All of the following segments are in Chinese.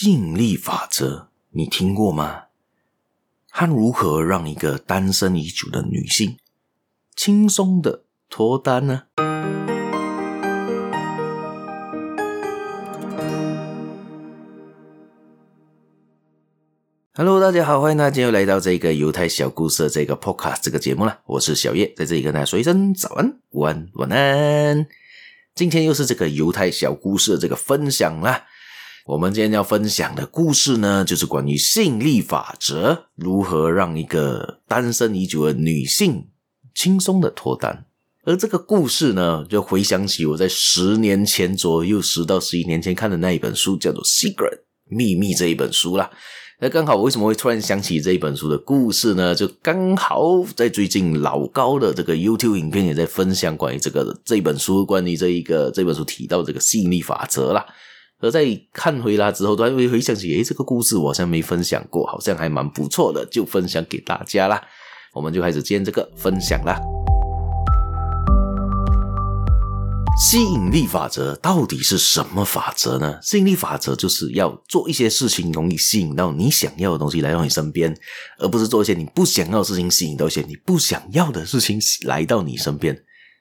吸引力法则，你听过吗？它如何让一个单身已久的女性轻松的脱单呢？Hello，大家好，欢迎大家又来到这个犹太小故事的这个 Podcast 这个节目了。我是小叶，在这里跟大家说一声早安、午安、晚安。今天又是这个犹太小故事的这个分享啦。我们今天要分享的故事呢，就是关于吸引力法则，如何让一个单身已久的女性轻松的脱单。而这个故事呢，就回想起我在十年前左右，十到十一年前看的那一本书，叫做《Secret》秘密这一本书啦。那刚好，我为什么会突然想起这一本书的故事呢？就刚好在最近老高的这个 YouTube 影片也在分享关于这个这本书，关于这一个这本书提到这个吸引力法则啦。而在看回来之后，突然会回想起，诶，这个故事我好像没分享过，好像还蛮不错的，就分享给大家啦。我们就开始今天这个分享啦。吸引力法则到底是什么法则呢？吸引力法则就是要做一些事情，容易吸引到你想要的东西来到你身边，而不是做一些你不想要的事情，吸引到一些你不想要的事情来到你身边。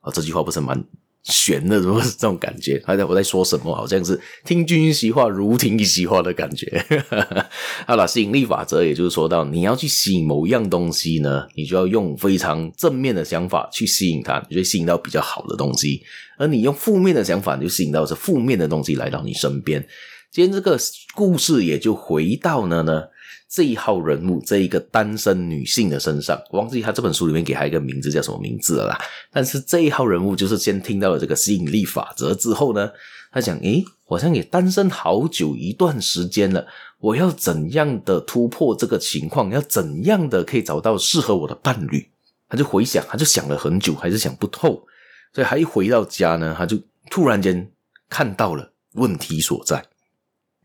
啊，这句话不是蛮玄的，怎么是这种感觉？还在我在说什么？好像是听君一席话，如听一席话的感觉。好了，吸引力法则，也就是说到你要去吸引某一样东西呢，你就要用非常正面的想法去吸引它，你就会吸引到比较好的东西；而你用负面的想法，你就吸引到是负面的东西来到你身边。今天这个故事也就回到了呢。这一号人物，这一个单身女性的身上，我忘记他这本书里面给他一个名字叫什么名字了啦。但是这一号人物就是先听到了这个吸引力法则之后呢，他想，诶，好像也单身好久一段时间了，我要怎样的突破这个情况？要怎样的可以找到适合我的伴侣？他就回想，他就想了很久，还是想不透。所以他一回到家呢，他就突然间看到了问题所在。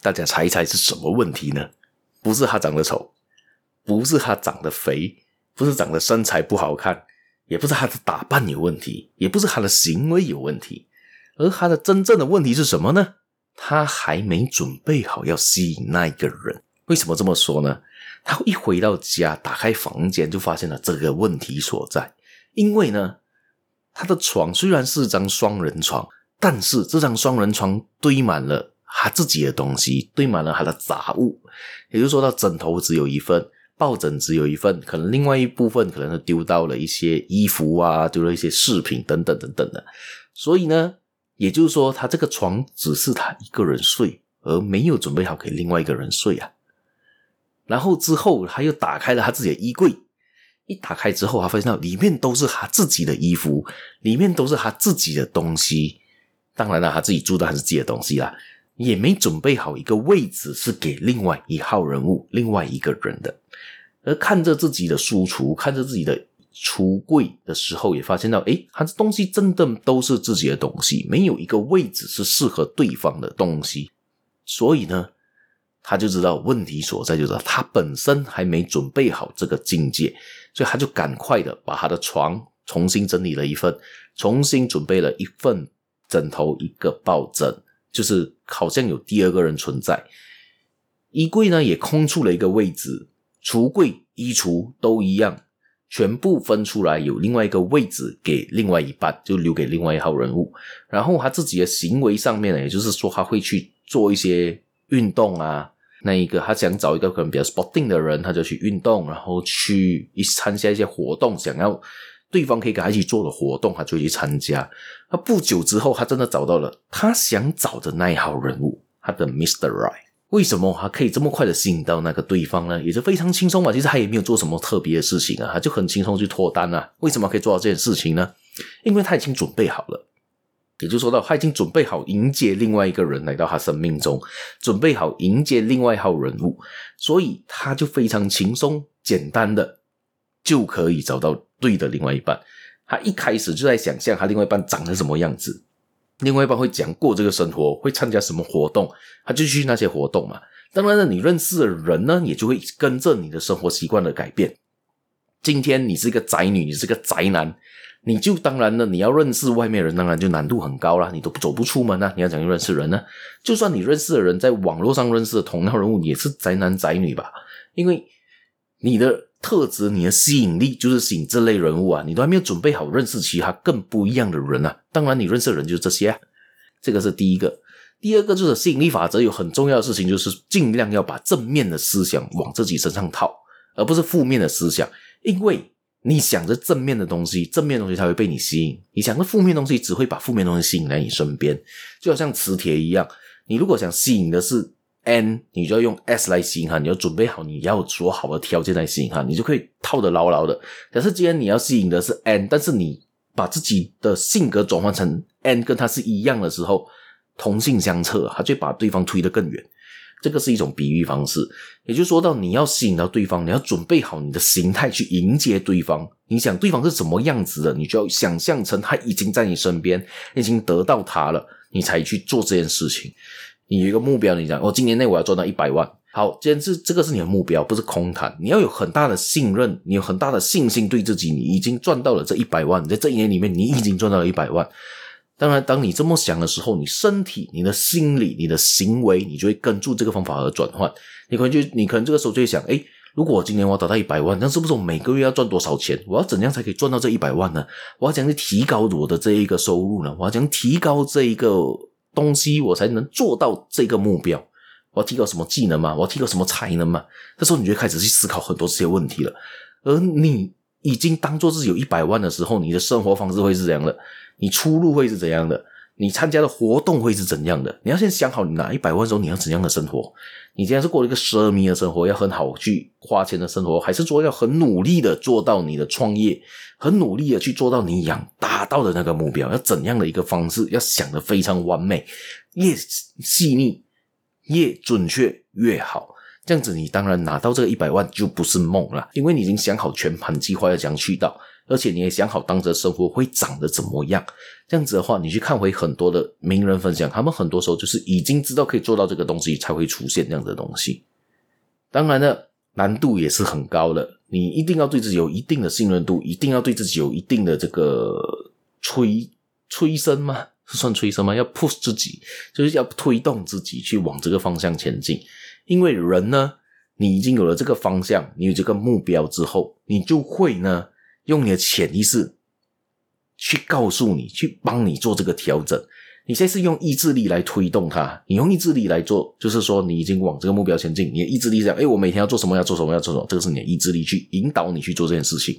大家猜一猜是什么问题呢？不是他长得丑，不是他长得肥，不是长得身材不好看，也不是他的打扮有问题，也不是他的行为有问题，而他的真正的问题是什么呢？他还没准备好要吸引那一个人。为什么这么说呢？他一回到家，打开房间，就发现了这个问题所在。因为呢，他的床虽然是张双人床，但是这张双人床堆满了。他自己的东西堆满了他的杂物，也就是说，到枕头只有一份，抱枕只有一份，可能另外一部分可能是丢到了一些衣服啊，丢了一些饰品等等等等的。所以呢，也就是说，他这个床只是他一个人睡，而没有准备好给另外一个人睡啊。然后之后他又打开了他自己的衣柜，一打开之后，他发现到里面都是他自己的衣服，里面都是他自己的东西。当然了，他自己住的还是自己的东西啦。也没准备好一个位置是给另外一号人物、另外一个人的，而看着自己的书橱，看着自己的橱柜的时候，也发现到，诶，他的东西真的都是自己的东西，没有一个位置是适合对方的东西，所以呢，他就知道问题所在，就是他本身还没准备好这个境界，所以他就赶快的把他的床重新整理了一份，重新准备了一份枕头、一个抱枕。就是好像有第二个人存在，衣柜呢也空出了一个位置，橱柜、衣橱都一样，全部分出来有另外一个位置给另外一半，就留给另外一号人物。然后他自己的行为上面呢，也就是说他会去做一些运动啊，那一个他想找一个可能比较 sporting 的人，他就去运动，然后去一参加一些活动，想要。对方可以跟他一起做的活动，他就去参加。他不久之后，他真的找到了他想找的那一号人物，他的 Mr. Right。为什么他可以这么快的吸引到那个对方呢？也是非常轻松嘛。其实他也没有做什么特别的事情啊，他就很轻松去脱单啊。为什么可以做到这件事情呢？因为他已经准备好了，也就说到他已经准备好迎接另外一个人来到他生命中，准备好迎接另外一号人物，所以他就非常轻松简单的就可以找到。对的，另外一半，他一开始就在想象他另外一半长得什么样子，另外一半会讲过这个生活，会参加什么活动，他就去那些活动嘛。当然了，你认识的人呢，也就会跟着你的生活习惯的改变。今天你是一个宅女，你是个宅男，你就当然了，你要认识外面人，当然就难度很高了，你都走不出门啊！你要怎样认识人呢？就算你认识的人在网络上认识的同样人物，也是宅男宅女吧？因为你的特质、你的吸引力就是吸引这类人物啊！你都还没有准备好认识其他更不一样的人啊！当然，你认识的人就是这些啊。这个是第一个。第二个就是吸引力法则有很重要的事情，就是尽量要把正面的思想往自己身上套，而不是负面的思想，因为。你想着正面的东西，正面的东西才会被你吸引；你想着负面的东西，只会把负面的东西吸引来你身边。就好像磁铁一样，你如果想吸引的是 N，你就要用 S 来吸引它，你要准备好你要说好的条件来吸引它，你就可以套得牢牢的。可是既然你要吸引的是 N，但是你把自己的性格转换成 N，跟他是一样的时候，同性相斥，他就把对方推得更远。这个是一种比喻方式，也就说到你要吸引到对方，你要准备好你的心态去迎接对方。你想对方是什么样子的，你就要想象成他已经在你身边，已经得到他了，你才去做这件事情。你有一个目标，你讲我、今年内我要赚到一百万。好，既然是这个是你的目标，不是空谈。你要有很大的信任，你有很大的信心对自己，你已经赚到了这一百万。你在这一年里面，你已经赚到了一百万。当然，当你这么想的时候，你身体、你的心理、你的行为，你就会跟住这个方法而转换。你可能就，你可能这个时候就会想，诶，如果我今年我要达到一百万，那是不是我每个月要赚多少钱？我要怎样才可以赚到这一百万呢？我要怎样去提高我的这一个收入呢？我要怎样提高这一个东西，我才能做到这个目标？我要提高什么技能吗？我要提高什么才能吗？这时候你就开始去思考很多这些问题了。而你已经当做自己有一百万的时候，你的生活方式会是怎样的？你出路会是怎样的？你参加的活动会是怎样的？你要先想好，你拿一百万的时候你要怎样的生活？你既然是过一个奢靡的生活，要很好去花钱的生活，还是说要很努力的做到你的创业，很努力的去做到你想达到的那个目标？要怎样的一个方式？要想得非常完美，越细腻越准确越好。这样子，你当然拿到这个一百万就不是梦了，因为你已经想好全盘计划要怎样去到。而且你也想好当时的生活会长得怎么样？这样子的话，你去看回很多的名人分享，他们很多时候就是已经知道可以做到这个东西，才会出现这样的东西。当然了，难度也是很高的。你一定要对自己有一定的信任度，一定要对自己有一定的这个催催生吗？是算催生吗？要 push 自己，就是要推动自己去往这个方向前进。因为人呢，你已经有了这个方向，你有这个目标之后，你就会呢。用你的潜意识去告诉你，去帮你做这个调整。你现在是用意志力来推动它，你用意志力来做，就是说你已经往这个目标前进。你的意志力讲，哎，我每天要做什么？要做什么？要做什么？这个是你的意志力去引导你去做这件事情，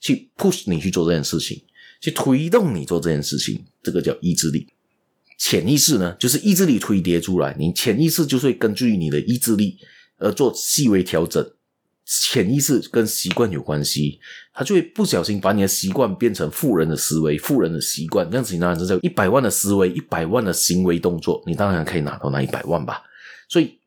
去 push 你去做这件事情，去推动你做这件事情。这个叫意志力。潜意识呢，就是意志力推叠出来，你潜意识就会根据你的意志力而做细微调整。潜意识跟习惯有关系，他就会不小心把你的习惯变成富人的思维、富人的习惯，这样子你当然是叫一百万的思维、一百万的行为动作，你当然可以拿到那一百万吧。所以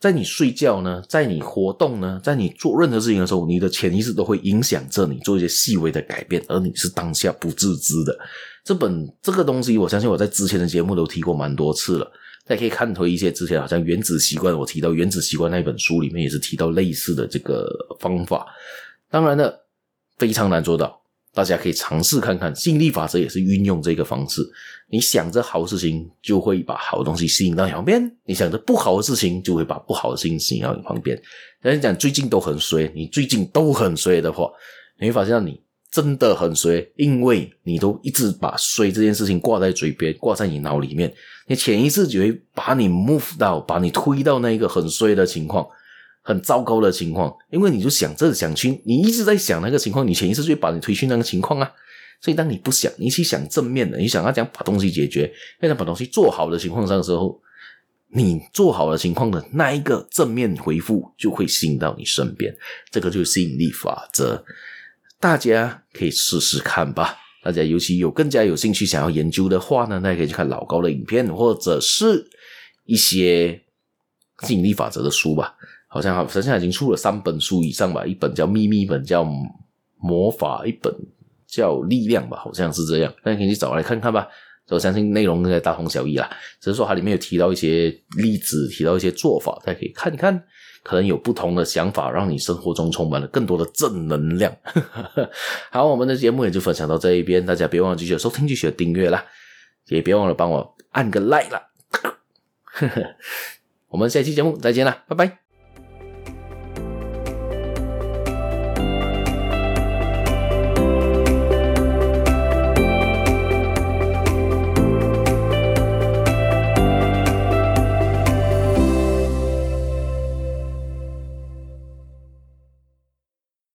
在你睡觉呢，在你活动呢，在你做任何事情的时候，你的潜意识都会影响着你做一些细微的改变，而你是当下不自知的。这本这个东西，我相信我在之前的节目都提过蛮多次了。大家可以看回一些之前好像《原子习惯》，我提到《原子习惯》那本书里面也是提到类似的这个方法。当然了，非常难做到，大家可以尝试看看。吸引力法则也是运用这个方式。你想着好事情，就会把好东西吸引到你旁边；你想着不好的事情，就会把不好的事情吸引到你旁边。人家讲最近都很衰，你最近都很衰的话，你会发现你。真的很衰，因为你都一直把衰这件事情挂在嘴边，挂在你脑里面，你潜意识就会把你 move 到，把你推到那一个很衰的情况，很糟糕的情况。因为你就想这想去，你一直在想那个情况，你潜意识就会把你推去那个情况啊。所以当你不想，你去想正面的，你想要讲把东西解决，要想把东西做好的情况上的时候，你做好的情况的那一个正面回复就会吸引到你身边，这个就是吸引力法则。大家可以试试看吧。大家尤其有更加有兴趣想要研究的话呢，大家可以去看老高的影片，或者是一些吸引力法则的书吧。好像好像现在已经出了三本书以上吧，一本叫秘密，一本叫魔法，一本叫力量吧，好像是这样。大家可以去找来看看吧。我相信内容应该大同小异啦，只是说它里面有提到一些例子，提到一些做法，大家可以看一看，可能有不同的想法，让你生活中充满了更多的正能量。好，我们的节目也就分享到这一边，大家别忘了继续收听，继续订阅啦，也别忘了帮我按个 like 啦。我们下期节目再见啦，拜拜。